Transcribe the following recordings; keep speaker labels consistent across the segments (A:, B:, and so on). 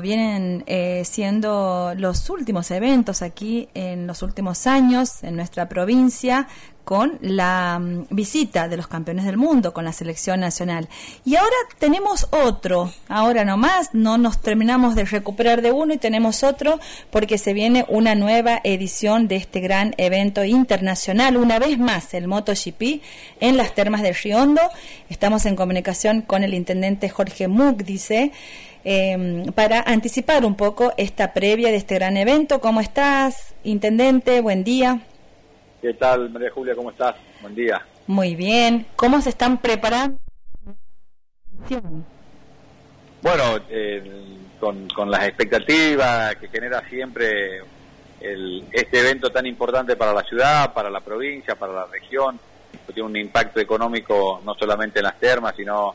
A: vienen eh, siendo los últimos eventos aquí en los últimos años en nuestra provincia con la mm, visita de los campeones del mundo con la selección nacional. Y ahora tenemos otro, ahora nomás, no nos terminamos de recuperar de uno y tenemos otro porque se viene una nueva edición de este gran evento internacional, una vez más el MotoGP en las termas de Riondo. Estamos en comunicación con el intendente Jorge Muck, dice. Em, para anticipar un poco esta previa de este gran evento. ¿Cómo estás, Intendente? Buen día.
B: ¿Qué tal, María Julia? ¿Cómo estás? Buen día.
A: Muy bien. ¿Cómo se están preparando?
B: Bueno, con, las expectativas que genera siempre este evento tan importante para la ciudad, para la provincia, para la región, tiene un impacto económico no solamente en las termas, sino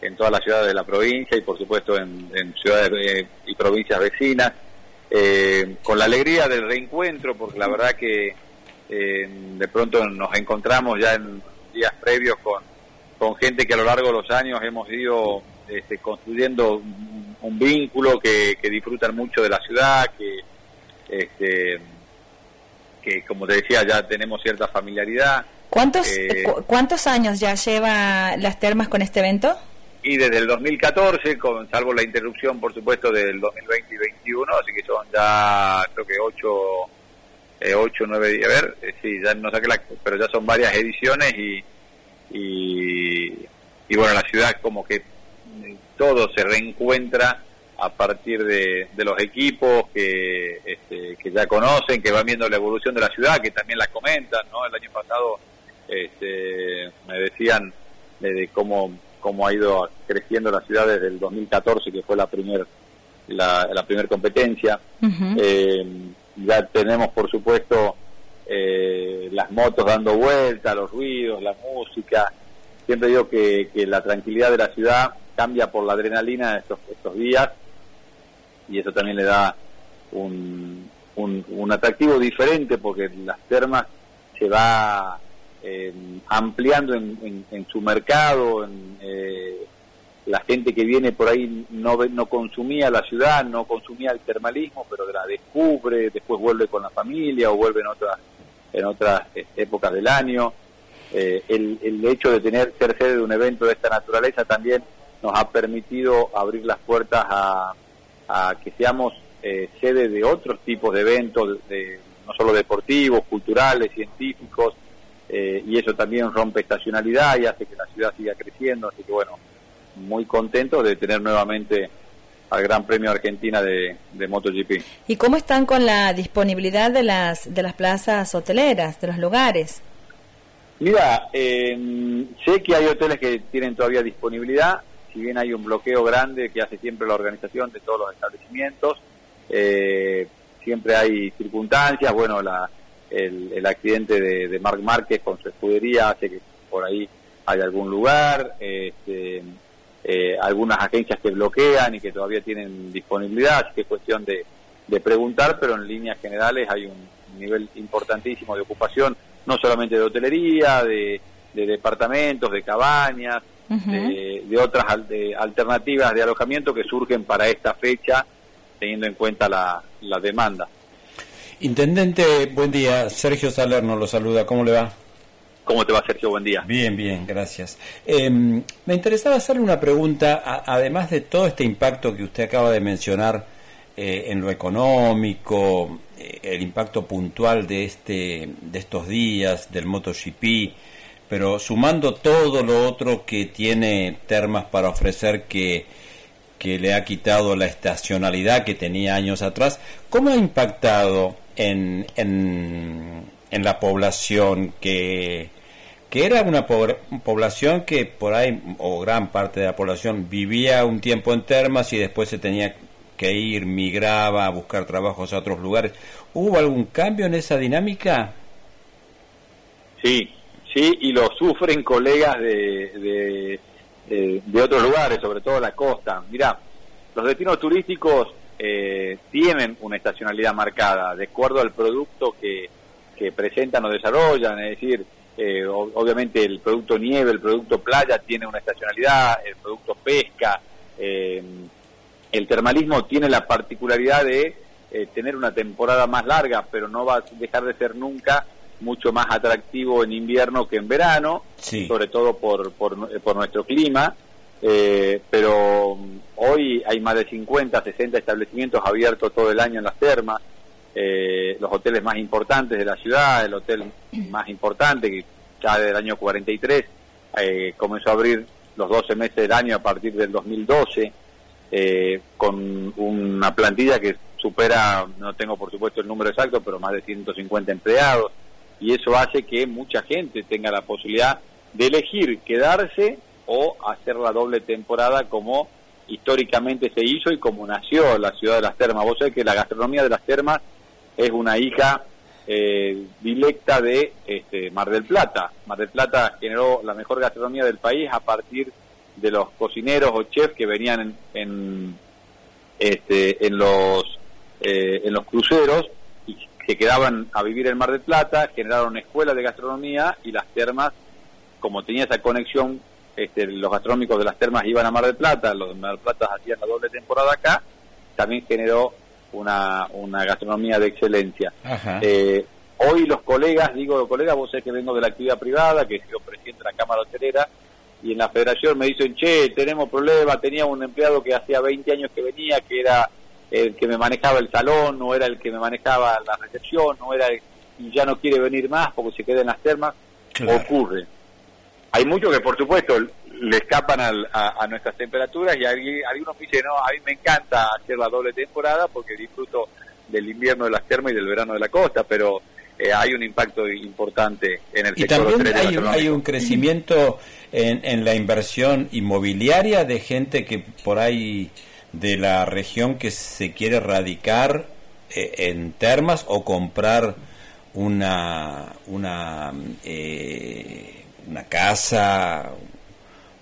B: en todas las ciudades de la provincia y por supuesto en, ciudades eh, y provincias vecinas, eh, con la alegría del reencuentro, porque la verdad que eh, de pronto nos encontramos ya en días previos con, con gente que a lo largo de los años hemos ido este, construyendo un, vínculo, que, que, disfrutan mucho de la ciudad, que, este, que como te decía ya tenemos cierta familiaridad.
A: ¿Cuántos, ¿Cuántos años ya lleva las termas con este evento?
B: Y desde el 2014, con, salvo la interrupción, por supuesto, del 2020 y 2021, así que son ya, creo que 8, eh, 8 9, a ver, eh, sí, ya no saqué la, pero ya son varias ediciones y, y, bueno, la ciudad como que todo se reencuentra a partir de, de los equipos que, este, que ya conocen, que van viendo la evolución de la ciudad, que también la comentan, ¿no? El año pasado este, me decían de cómo cómo ha ido creciendo la ciudad desde el 2014, que fue la primera la, la primer competencia. Eh, ya tenemos, por supuesto, eh, las motos dando vueltas, los ruidos, la música. Siempre digo que, que la tranquilidad de la ciudad cambia por la adrenalina de estos, estos días y eso también le da un, un, un atractivo diferente porque las termas se va eh, ampliando en, su mercado, en, eh, la gente que viene por ahí no, no consumía la ciudad, no consumía el termalismo, pero la descubre, después vuelve con la familia o vuelve en otras, en otras eh, épocas del año. el, el hecho de tener ser sede de un evento de esta naturaleza también nos ha permitido abrir las puertas a, a que seamos sede de otros tipos de eventos, de, no solo deportivos, culturales, científicos, eh, y eso también rompe estacionalidad y hace que la ciudad siga creciendo, así que bueno, muy contento de tener nuevamente al Gran Premio Argentina de, MotoGP.
A: ¿Y cómo están con la disponibilidad de las, de las plazas hoteleras, de los lugares?
B: Mira, sé que hay hoteles que tienen todavía disponibilidad, si bien hay un bloqueo grande que hace siempre la organización de todos los establecimientos, eh, siempre hay circunstancias, bueno, la, el, accidente de, de, Marc Márquez con su escudería hace que por ahí hay algún lugar, este, eh, algunas agencias que bloquean y que todavía tienen disponibilidad, así que es cuestión de, de preguntar, pero en líneas generales hay un nivel importantísimo de ocupación, no solamente de hotelería, de, departamentos, de cabañas, de, de, otras alternativas de alojamiento que surgen para esta fecha, teniendo en cuenta la, la demanda.
C: Intendente, buen día. Sergio Salerno lo saluda. ¿Cómo le va?
B: ¿Cómo te va, Sergio? Buen día.
C: Bien, bien, gracias. Em, me interesaba hacerle una pregunta, además de todo este impacto que usted acaba de mencionar eh, en lo económico, eh, el impacto puntual de, este, de estos días, del MotoGP, pero sumando todo lo otro que tiene Termas para ofrecer que que le ha quitado la estacionalidad que tenía años atrás, ¿cómo ha impactado en, en, la población que, que era una población que por ahí, o gran parte de la población, vivía un tiempo en termas y después se tenía que ir, migraba a buscar trabajos a otros lugares. ¿Hubo algún cambio en esa dinámica?
B: Sí, sí, y lo sufren colegas de, de, de otros lugares, sobre todo la costa. Mira, los destinos turísticos eh, tienen una estacionalidad marcada, de acuerdo al producto que, que presentan o desarrollan, es decir, eh, obviamente el producto nieve, el producto playa tiene una estacionalidad, el producto pesca, eh, el termalismo tiene la particularidad de eh, tener una temporada más larga, pero no va a dejar de ser nunca mucho más atractivo en invierno que en verano, sobre todo por, por, nuestro clima. Eh, pero hoy hay más de 50, 60 establecimientos abiertos todo el año en las termas, eh, los hoteles más importantes de la ciudad, el hotel más importante que ya desde el año 43 eh, comenzó a abrir los 12 meses del año a partir del 2012, eh, con una plantilla que supera, no tengo por supuesto el número exacto, pero más de 150 empleados, y eso hace que mucha gente tenga la posibilidad de elegir quedarse o hacer la doble temporada como históricamente se hizo y como nació la ciudad de las termas. Vos sabés que la gastronomía de las termas es una hija eh, directa de este, Mar del Plata. Mar del Plata generó la mejor gastronomía del país a partir de los cocineros o chefs que venían en, este, en los eh, en los cruceros y que quedaban a vivir en Mar del Plata, generaron escuelas de gastronomía y las termas, como tenía esa conexión, este, los gastronómicos de las termas iban a Mar del Plata, los de Mar del Plata hacían la doble temporada acá, también generó una, una gastronomía de excelencia. Eh, hoy los colegas, digo colegas, vos sabés que vengo de la actividad privada, que he sido presidente de la Cámara Hotelera, y en la federación me dicen, che, tenemos problemas, tenía un empleado que hacía 20 años que venía, que era el que me manejaba el salón, no era el que me manejaba la recepción, no era y ya no quiere venir más porque se queda en las termas, ocurre. Hay muchos que por supuesto le escapan a, nuestras temperaturas y algunos me dicen, no, a mí me encanta hacer la doble temporada porque disfruto del invierno de las termas y del verano de la costa, pero eh, hay un impacto importante en el
C: y también hay, hay, un crecimiento en, en la inversión inmobiliaria de gente que por ahí de la región que se quiere radicar eh, en termas o comprar una una eh, una casa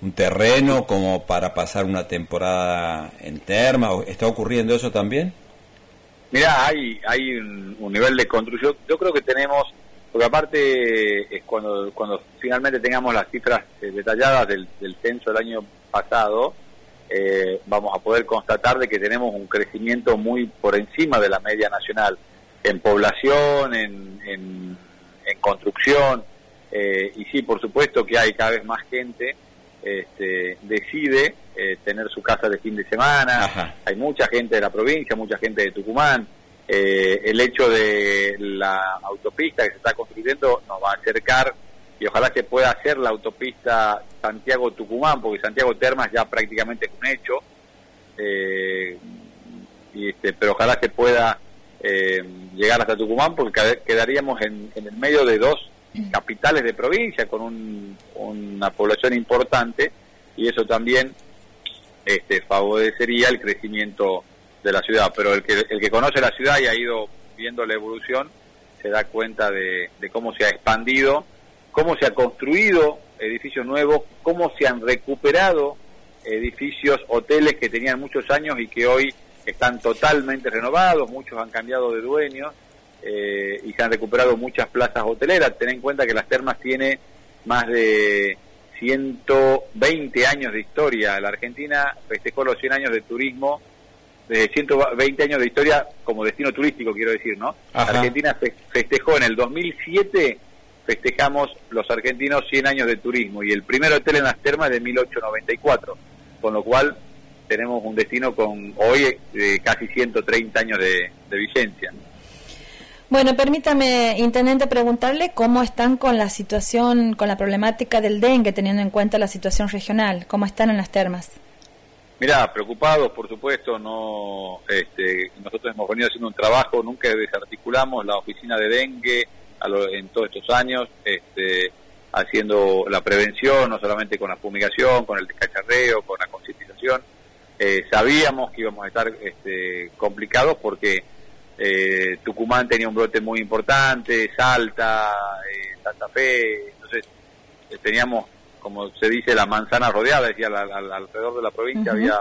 C: un terreno como para pasar una temporada en termas está ocurriendo eso también
B: mira hay hay un, nivel de construcción. Yo creo que tenemos porque aparte es cuando cuando finalmente tengamos las cifras eh, detalladas del, del censo del año pasado eh, vamos a poder constatar de que tenemos un crecimiento muy por encima de la media nacional en población, en, en, construcción, eh, y sí, por supuesto que hay cada vez más gente este, decide eh, tener su casa de fin de semana, hay mucha gente de la provincia, mucha gente de Tucumán, el hecho de la autopista que se está construyendo nos va a acercar y ojalá se pueda hacer la autopista Santiago-Tucumán, porque Santiago Termas ya prácticamente es un hecho, eh, y este, pero ojalá se pueda eh, llegar hasta Tucumán, porque quedaríamos en, el medio de dos capitales de provincia con una población importante, y eso también este, favorecería el crecimiento de la ciudad. Pero el que, el que conoce la ciudad y ha ido viendo la evolución, se da cuenta de cómo se ha expandido cómo se ha construido edificios nuevos, cómo se han recuperado edificios, hoteles que tenían muchos años y que hoy están totalmente renovados, muchos han cambiado de dueños eh, y se han recuperado muchas plazas hoteleras. Ten en cuenta que las termas tiene más de 120 años de historia. La Argentina festejó los 100 años de turismo, de 120 años de historia como destino turístico, quiero decir, ¿no? La Argentina festejó en el 2007 festejamos los argentinos 100 años de turismo y el primer hotel en las termas de 1894, con lo cual tenemos un destino con hoy de casi 130 años de, vigencia.
A: Bueno, permítame, intendente, preguntarle cómo están con la situación, con la problemática del dengue, teniendo en cuenta la situación regional, cómo están en las termas.
B: Mirá, preocupados, por supuesto, no, este, nosotros hemos venido haciendo un trabajo, nunca desarticulamos la oficina de dengue, en todos estos años, este, haciendo la prevención, no solamente con la fumigación, con el descacharreo, con la concientización. Eh, sabíamos que íbamos a estar este, complicados porque eh, Tucumán tenía un brote muy importante, Salta, eh, Santa Fe, entonces teníamos, como se dice, la manzana rodeada, decía, alrededor de la provincia había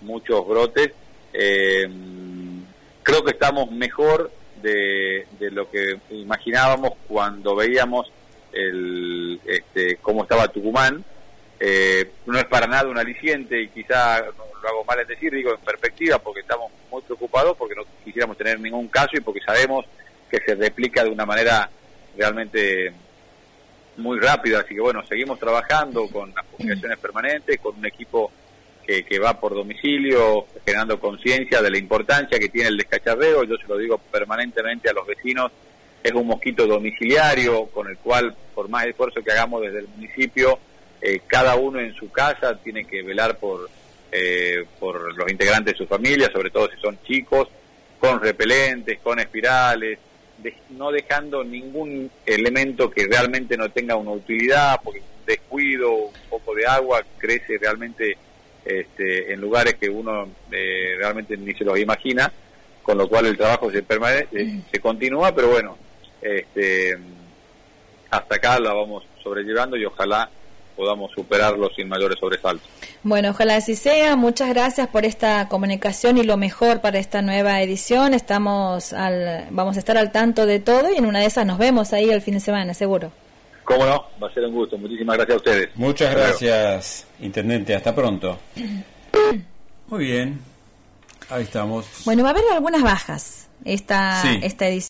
B: muchos brotes. creo que estamos mejor de, lo que imaginábamos cuando veíamos el, este, cómo estaba Tucumán. Eh, no es para nada un aliciente y quizá lo hago mal en decir, digo en perspectiva, porque estamos muy preocupados, porque no quisiéramos tener ningún caso y porque sabemos que se replica de una manera realmente muy rápida. Así que bueno, seguimos trabajando con las comunicaciones permanentes, con un equipo que, que va por domicilio, generando conciencia de la importancia que tiene el descacharreo. Yo se lo digo permanentemente a los vecinos es un mosquito domiciliario con el cual, por más esfuerzo que hagamos desde el municipio, eh, cada uno en su casa tiene que velar por, eh, por los integrantes de su familia, sobre todo si son chicos, con repelentes, con espirales, no dejando ningún elemento que realmente no tenga una utilidad, porque un descuido, un poco de agua crece realmente este, en lugares que uno eh, realmente ni se los imagina, con lo cual el trabajo se, permanece, se continúa, pero bueno, este, hasta acá la vamos sobrellevando y ojalá podamos superarlo sin mayores sobresaltos.
A: Bueno, ojalá así sea. Muchas gracias por esta comunicación y lo mejor para esta nueva edición. Estamos al, vamos a estar al tanto de todo y en una de esas nos vemos ahí el fin de semana, seguro.
B: Cómo no, va a ser un gusto. Muchísimas gracias a ustedes.
C: Muchas gracias, Intendente. Hasta pronto. Muy bien. Ahí estamos.
A: Bueno, va a haber algunas bajas esta, esta edición.